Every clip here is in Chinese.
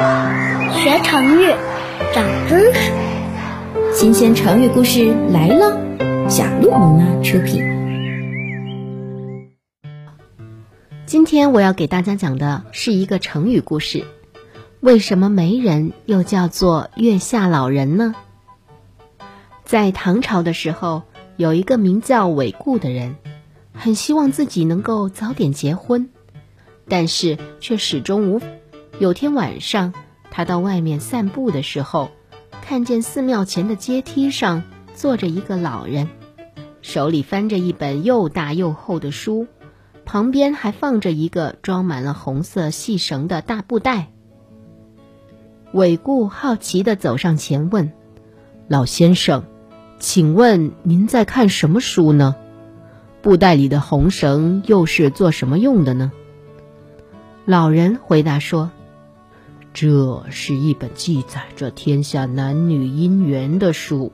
学成语，长知识。新鲜成语故事来了，小鹿妈妈出品。今天我要给大家讲的是一个成语故事。为什么媒人又叫做月下老人呢？在唐朝的时候，有一个名叫韦固的人，很希望自己能够早点结婚，但是却始终无。有天晚上，他到外面散步的时候，看见寺庙前的阶梯上坐着一个老人，手里翻着一本又大又厚的书，旁边还放着一个装满了红色细绳的大布袋。韦固好奇地走上前问：“老先生，请问您在看什么书呢？布袋里的红绳又是做什么用的呢？”老人回答说。这是一本记载着天下男女姻缘的书，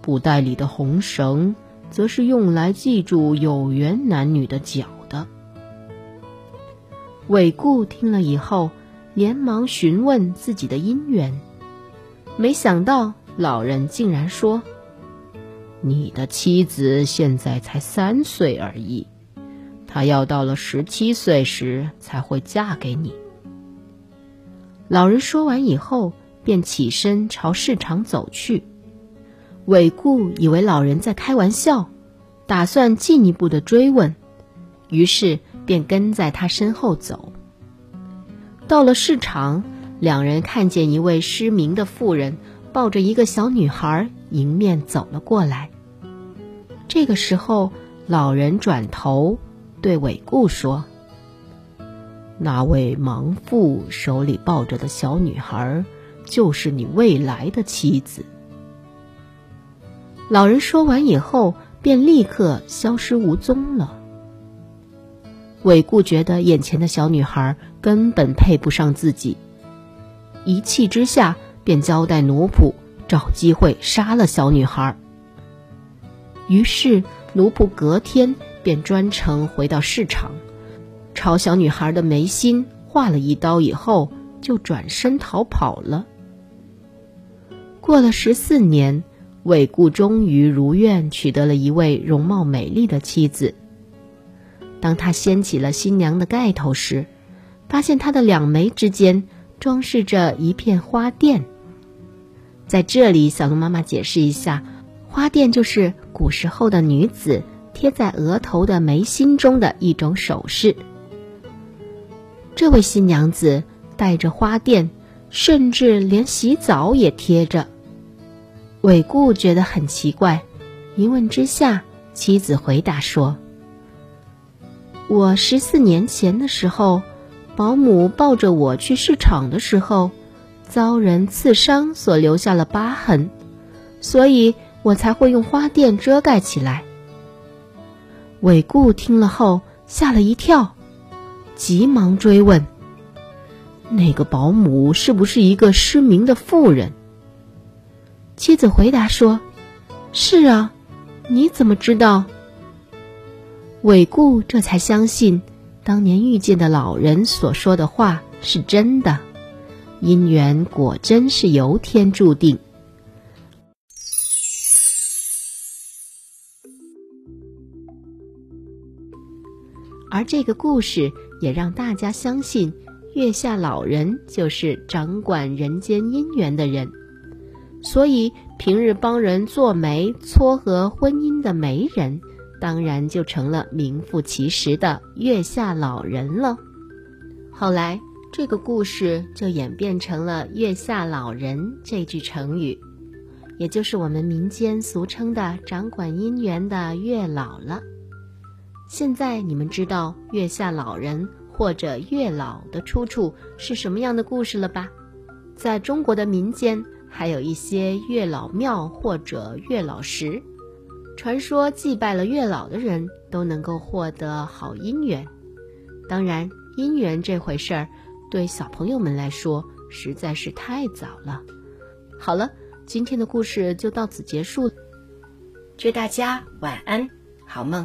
布袋里的红绳，则是用来记住有缘男女的脚的。韦固听了以后，连忙询问自己的姻缘，没想到老人竟然说：“你的妻子现在才三岁而已，她要到了十七岁时才会嫁给你。”老人说完以后，便起身朝市场走去。韦固以为老人在开玩笑，打算进一步的追问，于是便跟在他身后走。到了市场，两人看见一位失明的妇人抱着一个小女孩迎面走了过来。这个时候，老人转头对韦固说。那位盲妇手里抱着的小女孩，就是你未来的妻子。老人说完以后，便立刻消失无踪了。韦固觉得眼前的小女孩根本配不上自己，一气之下便交代奴仆找机会杀了小女孩。于是奴仆隔天便专程回到市场。朝小女孩的眉心划了一刀以后，就转身逃跑了。过了十四年，韦固终于如愿娶得了一位容貌美丽的妻子。当他掀起了新娘的盖头时，发现她的两眉之间装饰着一片花钿。在这里，小鹿妈妈解释一下，花钿就是古时候的女子贴在额头的眉心中的一种首饰。这位新娘子带着花钿，甚至连洗澡也贴着。韦固觉得很奇怪，一问之下，妻子回答说：“我十四年前的时候，保姆抱着我去市场的时候，遭人刺伤所留下了疤痕，所以我才会用花钿遮盖起来。”韦固听了后吓了一跳。急忙追问：“那个保姆是不是一个失明的妇人？”妻子回答说：“是啊，你怎么知道？”韦固这才相信，当年遇见的老人所说的话是真的，姻缘果真是由天注定。而这个故事也让大家相信，月下老人就是掌管人间姻缘的人，所以平日帮人做媒、撮合婚姻的媒人，当然就成了名副其实的月下老人了。后来，这个故事就演变成了“月下老人”这句成语，也就是我们民间俗称的掌管姻缘的月老了。现在你们知道月下老人或者月老的出处是什么样的故事了吧？在中国的民间，还有一些月老庙或者月老石，传说祭拜了月老的人都能够获得好姻缘。当然，姻缘这回事儿，对小朋友们来说实在是太早了。好了，今天的故事就到此结束，祝大家晚安，好梦。